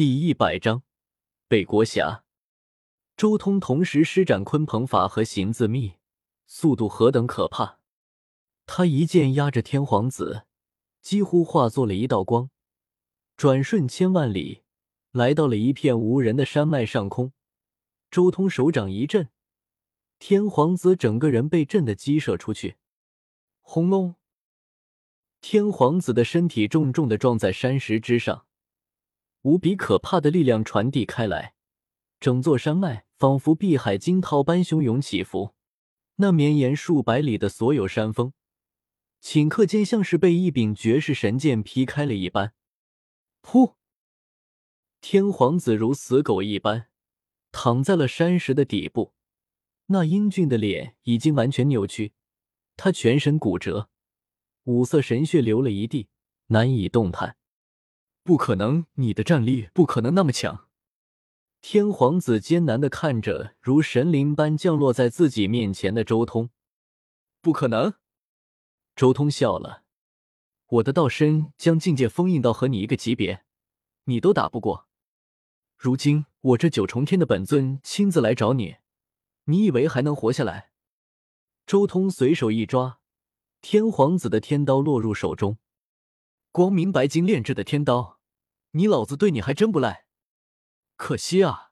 第一百章，北国侠。周通同时施展鲲鹏法和行字秘，速度何等可怕！他一剑压着天皇子，几乎化作了一道光，转瞬千万里，来到了一片无人的山脉上空。周通手掌一震，天皇子整个人被震得激射出去，轰隆！天皇子的身体重重的撞在山石之上。无比可怕的力量传递开来，整座山脉仿佛碧海惊涛般汹涌起伏。那绵延数百里的所有山峰，顷刻间像是被一柄绝世神剑劈开了一般。噗！天皇子如死狗一般躺在了山石的底部，那英俊的脸已经完全扭曲，他全身骨折，五色神血流了一地，难以动弹。不可能，你的战力不可能那么强。天皇子艰难的看着如神灵般降落在自己面前的周通，不可能。周通笑了，我的道身将境界封印到和你一个级别，你都打不过。如今我这九重天的本尊亲自来找你，你以为还能活下来？周通随手一抓，天皇子的天刀落入手中。光明白金炼制的天刀，你老子对你还真不赖。可惜啊，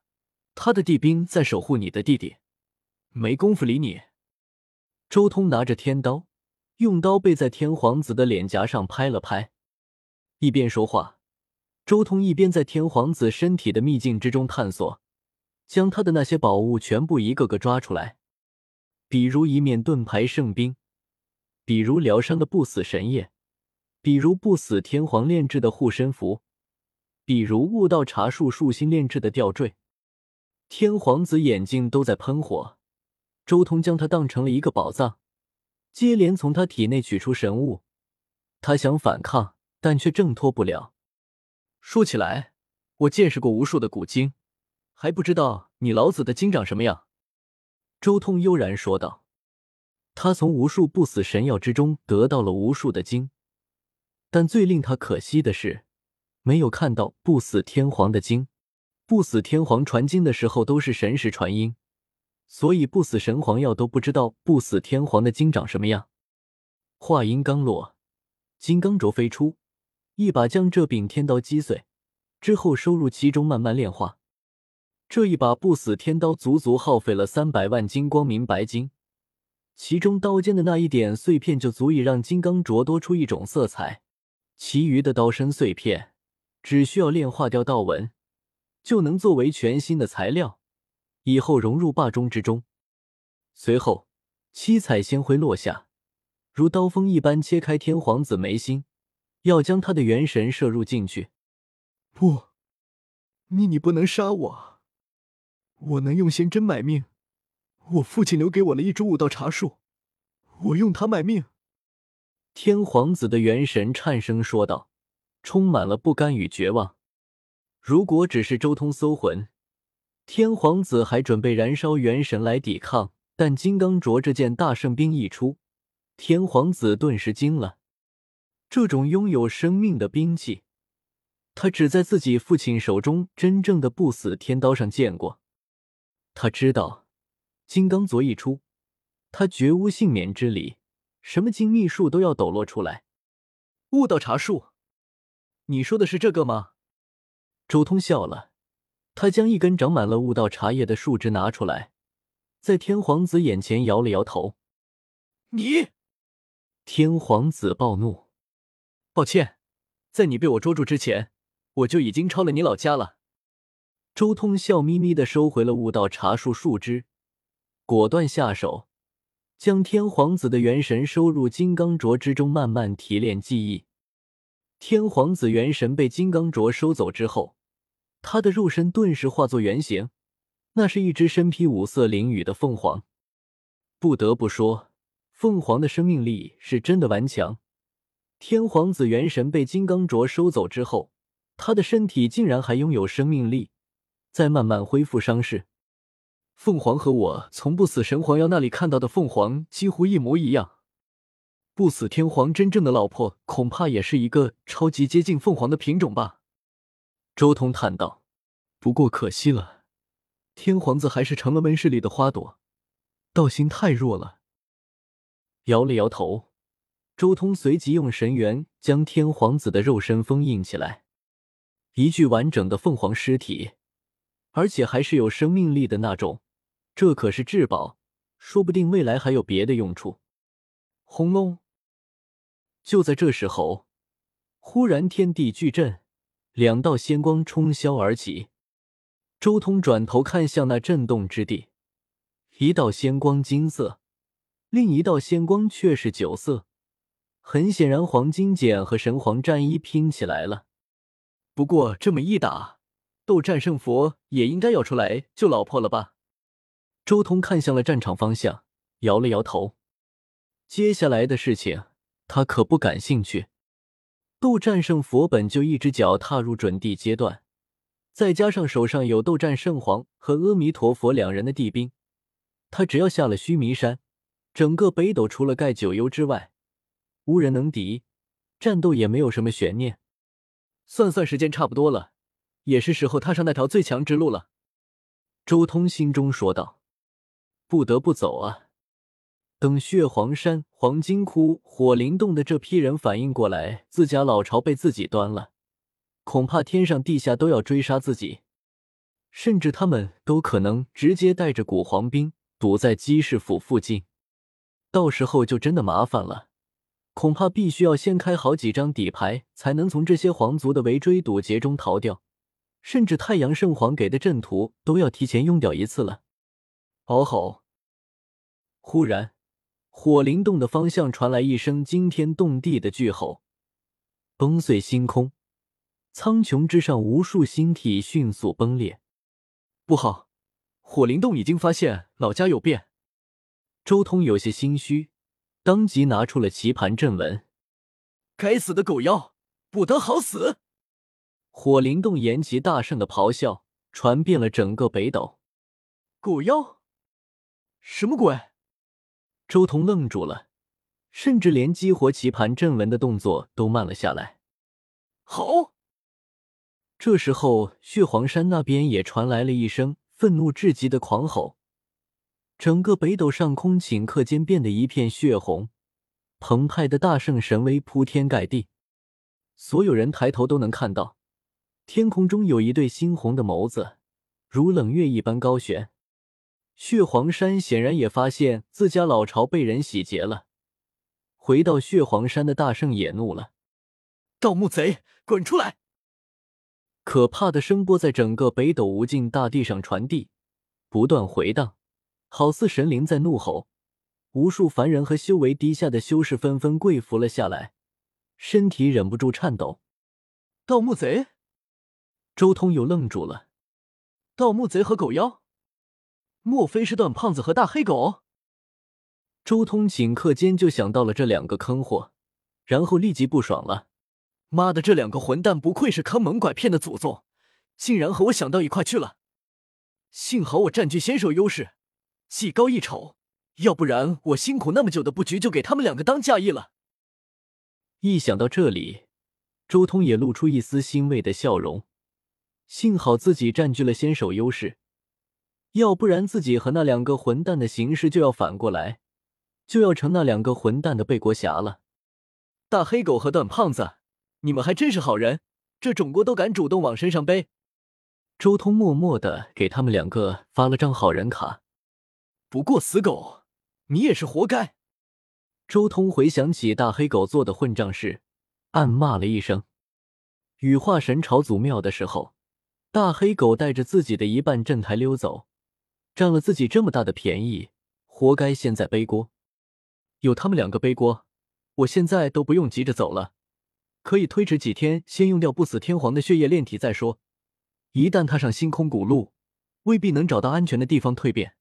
他的帝兵在守护你的弟弟，没工夫理你。周通拿着天刀，用刀背在天皇子的脸颊上拍了拍，一边说话，周通一边在天皇子身体的秘境之中探索，将他的那些宝物全部一个个抓出来，比如一面盾牌圣兵，比如疗伤的不死神液。比如不死天皇炼制的护身符，比如悟道茶树树心炼制的吊坠，天皇子眼睛都在喷火。周通将他当成了一个宝藏，接连从他体内取出神物。他想反抗，但却挣脱不了。说起来，我见识过无数的古经，还不知道你老子的经长什么样。周通悠然说道：“他从无数不死神药之中得到了无数的经。”但最令他可惜的是，没有看到不死天皇的经。不死天皇传经的时候都是神识传音，所以不死神皇药都不知道不死天皇的经长什么样。话音刚落，金刚镯飞出，一把将这柄天刀击碎，之后收入其中慢慢炼化。这一把不死天刀足足耗费了三百万金光明白金，其中刀尖的那一点碎片就足以让金刚镯多出一种色彩。其余的刀身碎片，只需要炼化掉道纹，就能作为全新的材料，以后融入霸中之中。随后，七彩仙辉落下，如刀锋一般切开天皇子眉心，要将他的元神摄入进去。不，你你不能杀我，我能用仙针买命。我父亲留给我了一株武道茶树，我用它买命。天皇子的元神颤声说道，充满了不甘与绝望。如果只是周通搜魂，天皇子还准备燃烧元神来抵抗，但金刚镯这件大圣兵一出，天皇子顿时惊了。这种拥有生命的兵器，他只在自己父亲手中真正的不死天刀上见过。他知道，金刚镯一出，他绝无幸免之理。什么精密术都要抖落出来。悟道茶树，你说的是这个吗？周通笑了，他将一根长满了悟道茶叶的树枝拿出来，在天皇子眼前摇了摇头。你！天皇子暴怒，抱歉，在你被我捉住之前，我就已经抄了你老家了。周通笑眯眯的收回了悟道茶树树枝，果断下手。将天皇子的元神收入金刚镯之中，慢慢提炼记忆。天皇子元神被金刚镯收走之后，他的肉身顿时化作原形，那是一只身披五色翎羽的凤凰。不得不说，凤凰的生命力是真的顽强。天皇子元神被金刚镯收走之后，他的身体竟然还拥有生命力，在慢慢恢复伤势。凤凰和我从不死神皇妖那里看到的凤凰几乎一模一样。不死天皇真正的老婆恐怕也是一个超级接近凤凰的品种吧？周通叹道：“不过可惜了，天皇子还是成了温室里的花朵，道心太弱了。”摇了摇头，周通随即用神元将天皇子的肉身封印起来，一具完整的凤凰尸体，而且还是有生命力的那种，这可是至宝，说不定未来还有别的用处。轰隆！就在这时候，忽然天地巨震。两道仙光冲霄而起，周通转头看向那震动之地，一道仙光金色，另一道仙光却是酒色。很显然，黄金简和神皇战衣拼起来了。不过这么一打，斗战胜佛也应该要出来救老婆了吧？周通看向了战场方向，摇了摇头。接下来的事情，他可不感兴趣。斗战胜佛本就一只脚踏入准地阶段，再加上手上有斗战圣皇和阿弥陀佛两人的地兵，他只要下了须弥山，整个北斗除了盖九幽之外，无人能敌，战斗也没有什么悬念。算算时间差不多了，也是时候踏上那条最强之路了。周通心中说道：“不得不走啊。”等血皇山、黄金窟、火灵洞的这批人反应过来，自家老巢被自己端了，恐怕天上地下都要追杀自己，甚至他们都可能直接带着古皇兵堵在姬氏府附近，到时候就真的麻烦了。恐怕必须要先开好几张底牌，才能从这些皇族的围追堵截中逃掉，甚至太阳圣皇给的阵图都要提前用掉一次了。嗷吼！忽然。火灵洞的方向传来一声惊天动地的巨吼，崩碎星空，苍穹之上无数星体迅速崩裂。不好，火灵洞已经发现老家有变。周通有些心虚，当即拿出了棋盘阵文。该死的狗妖，不得好死！火灵洞延吉大圣的咆哮传遍了整个北斗。狗妖，什么鬼？周彤愣住了，甚至连激活棋盘阵文的动作都慢了下来。好！这时候，血皇山那边也传来了一声愤怒至极的狂吼，整个北斗上空顷刻间变得一片血红，澎湃的大圣神威铺天盖地，所有人抬头都能看到，天空中有一对猩红的眸子，如冷月一般高悬。血皇山显然也发现自家老巢被人洗劫了，回到血皇山的大圣也怒了：“盗墓贼，滚出来！”可怕的声波在整个北斗无尽大地上传递，不断回荡，好似神灵在怒吼。无数凡人和修为低下的修士纷纷跪伏了下来，身体忍不住颤抖。盗墓贼！周通又愣住了。盗墓贼和狗妖？莫非是段胖子和大黑狗？周通顷刻间就想到了这两个坑货，然后立即不爽了。妈的，这两个混蛋不愧是坑蒙拐骗的祖宗，竟然和我想到一块去了。幸好我占据先手优势，技高一筹，要不然我辛苦那么久的布局就给他们两个当嫁衣了。一想到这里，周通也露出一丝欣慰的笑容。幸好自己占据了先手优势。要不然，自己和那两个混蛋的形势就要反过来，就要成那两个混蛋的背锅侠了。大黑狗和段胖子，你们还真是好人，这种锅都敢主动往身上背。周通默默的给他们两个发了张好人卡。不过死狗，你也是活该。周通回想起大黑狗做的混账事，暗骂了一声。羽化神朝祖庙的时候，大黑狗带着自己的一半阵台溜走。占了自己这么大的便宜，活该现在背锅。有他们两个背锅，我现在都不用急着走了，可以推迟几天，先用掉不死天皇的血液炼体再说。一旦踏上星空古路，未必能找到安全的地方蜕变。